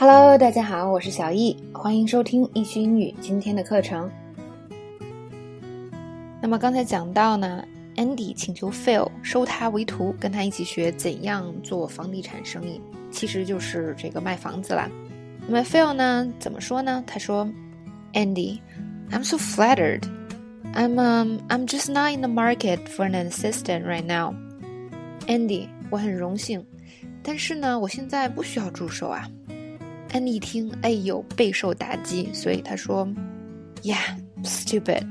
Hello，大家好，我是小易，欢迎收听易趣英语今天的课程。那么刚才讲到呢，Andy 请求 Phil 收他为徒，跟他一起学怎样做房地产生意，其实就是这个卖房子啦。那么 Phil 呢怎么说呢？他说：“Andy，I'm so flattered. I'm um I'm just not in the market for an assistant right now. Andy，我很荣幸，但是呢，我现在不需要助手啊。”安妮一听，哎呦，备受打击，所以他说：“Yeah, stupid.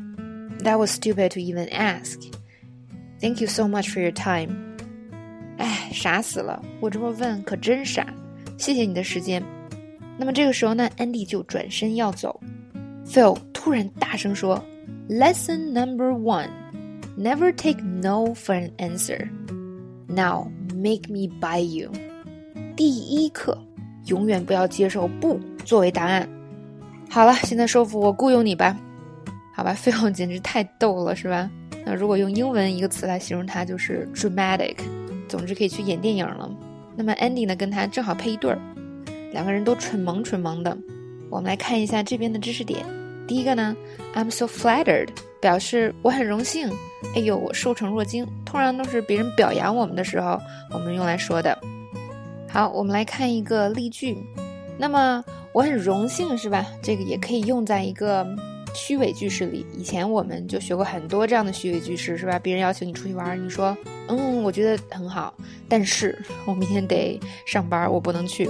That was stupid to even ask. Thank you so much for your time.” 哎，傻死了！我这么问可真傻。谢谢你的时间。那么这个时候呢，安迪就转身要走。Phil 突然大声说：“Lesson number one: Never take no for an answer. Now make me buy you.” 第一课。永远不要接受不作为答案。好了，现在说服我雇佣你吧。好吧，Phil 简直太逗了，是吧？那如果用英文一个词来形容他，就是 dramatic。总之可以去演电影了。那么 Andy 呢，跟他正好配一对儿，两个人都蠢萌蠢萌的。我们来看一下这边的知识点。第一个呢，I'm so flattered，表示我很荣幸。哎呦，我受宠若惊。通常都是别人表扬我们的时候，我们用来说的。好，我们来看一个例句。那么我很荣幸，是吧？这个也可以用在一个虚伪句式里。以前我们就学过很多这样的虚伪句式，是吧？别人邀请你出去玩，你说：“嗯，我觉得很好，但是我明天得上班，我不能去。”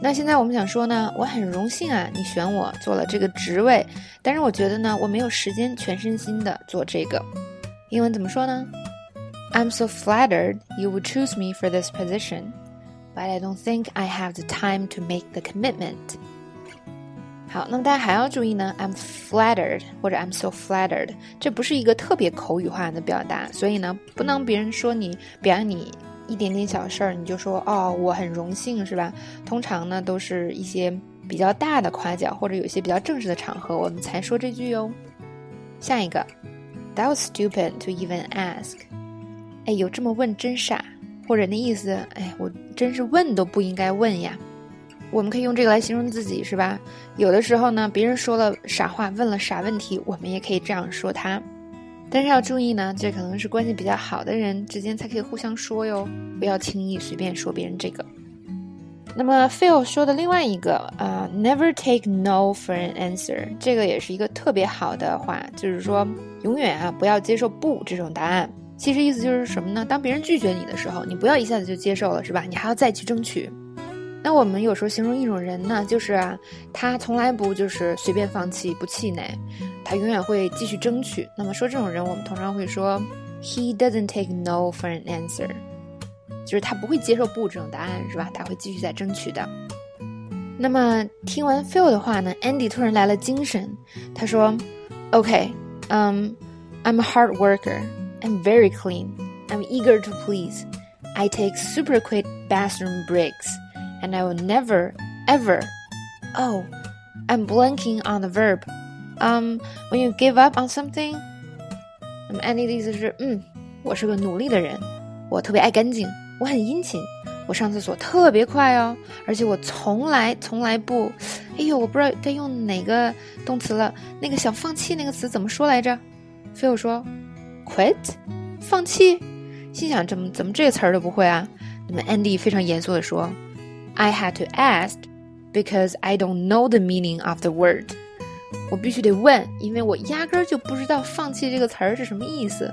那现在我们想说呢，我很荣幸啊，你选我做了这个职位，但是我觉得呢，我没有时间全身心的做这个。英文怎么说呢？I'm so flattered you would choose me for this position. But I don't think I have the time to make the commitment. 好，那么大家还要注意呢，I'm flattered 或者 I'm so flattered，这不是一个特别口语化的表达，所以呢，不能别人说你表扬你一点点小事儿，你就说哦，我很荣幸，是吧？通常呢，都是一些比较大的夸奖，或者有一些比较正式的场合，我们才说这句哟。下一个，That was stupid to even ask。哎有，这么问真傻。或者那意思，哎，我真是问都不应该问呀。我们可以用这个来形容自己，是吧？有的时候呢，别人说了傻话，问了傻问题，我们也可以这样说他。但是要注意呢，这可能是关系比较好的人之间才可以互相说哟，不要轻易随便说别人这个。那么 Phil 说的另外一个啊，Never take no for an answer，这个也是一个特别好的话，就是说永远啊不要接受不这种答案。其实意思就是什么呢？当别人拒绝你的时候，你不要一下子就接受了，是吧？你还要再去争取。那我们有时候形容一种人呢，就是啊，他从来不就是随便放弃、不气馁，他永远会继续争取。那么说这种人，我们通常会说，He doesn't take no for an answer，就是他不会接受不这种答案，是吧？他会继续在争取的。那么听完 Phil 的话呢，Andy 突然来了精神，他说：“OK，嗯，I'm a hard worker。” I'm very clean. I'm eager to please. I take super quick bathroom breaks, and I will never, ever. Oh, I'm blanking on the verb. Um, when you give up on something. 那么 Annie 的意思是，嗯，我是个努力的人，我特别爱干净，我很殷勤，我上厕所特别快哦，而且我从来从来不，哎呦，我不知道该用哪个动词了，那个想放弃那个词怎么说来着？Phil 说。 Quit，放弃。心想怎么怎么这个词儿都不会啊？那么 Andy 非常严肃的说：“I had to ask because I don't know the meaning of the word。”我必须得问，因为我压根儿就不知道“放弃”这个词儿是什么意思。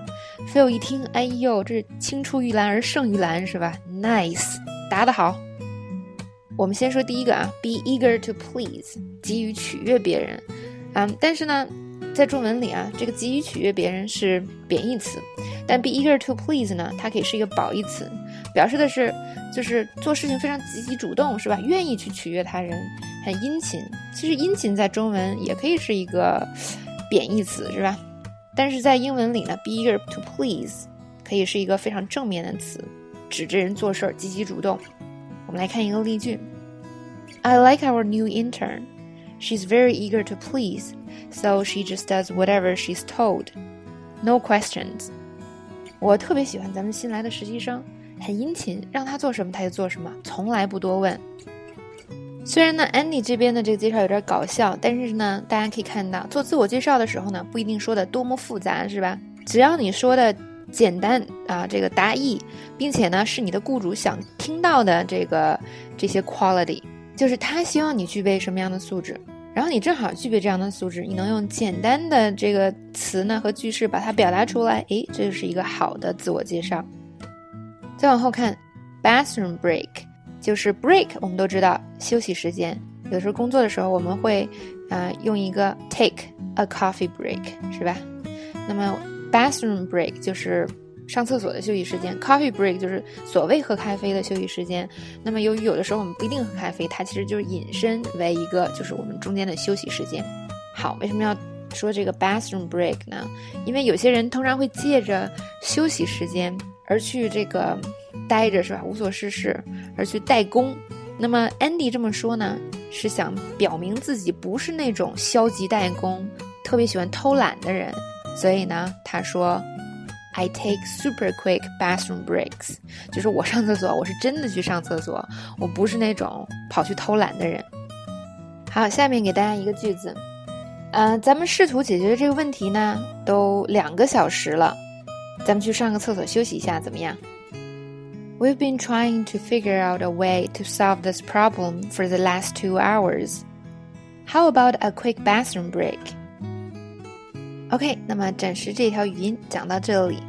Phil 一听，哎呦，这青出于蓝而胜于蓝是吧？Nice，答得好。我们先说第一个啊，be eager to please，急于取悦别人。嗯，但是呢。在中文里啊，这个急于取悦别人是贬义词，但 be eager to please 呢，它可以是一个褒义词，表示的是就是做事情非常积极主动，是吧？愿意去取悦他人，很殷勤。其实殷勤在中文也可以是一个贬义词，是吧？但是在英文里呢，be eager to please 可以是一个非常正面的词，指这人做事儿积极主动。我们来看一个例句：I like our new intern. She's very eager to please. So she just does whatever she's told, no questions. 我特别喜欢咱们新来的实习生，很殷勤，让他做什么他就做什么，从来不多问。虽然呢，Andy 这边的这个介绍有点搞笑，但是呢，大家可以看到，做自我介绍的时候呢，不一定说的多么复杂，是吧？只要你说的简单啊，这个达意，并且呢，是你的雇主想听到的这个这些 quality，就是他希望你具备什么样的素质，然后你正好具备这样的素质，你能用简单的这个词呢和句式把它表达出来，诶，这就是一个好的自我介绍。再往后看，bathroom break。就是 break，我们都知道休息时间。有时候工作的时候，我们会啊用一个 take a coffee break，是吧？那么 bathroom break 就是上厕所的休息时间，coffee break 就是所谓喝咖啡的休息时间。那么由于有的时候我们不一定喝咖啡，它其实就是引申为一个就是我们中间的休息时间。好，为什么要说这个 bathroom break 呢？因为有些人通常会借着休息时间而去这个。待着是吧？无所事事而去代工。那么 Andy 这么说呢，是想表明自己不是那种消极怠工、特别喜欢偷懒的人。所以呢，他说 ：“I take super quick bathroom breaks。”就是我上厕所，我是真的去上厕所，我不是那种跑去偷懒的人。好，下面给大家一个句子。呃，咱们试图解决这个问题呢，都两个小时了，咱们去上个厕所休息一下，怎么样？We've been trying to figure out a way to solve this problem for the last two hours. How about a quick bathroom break? OK，那么暂时这条语音讲到这里。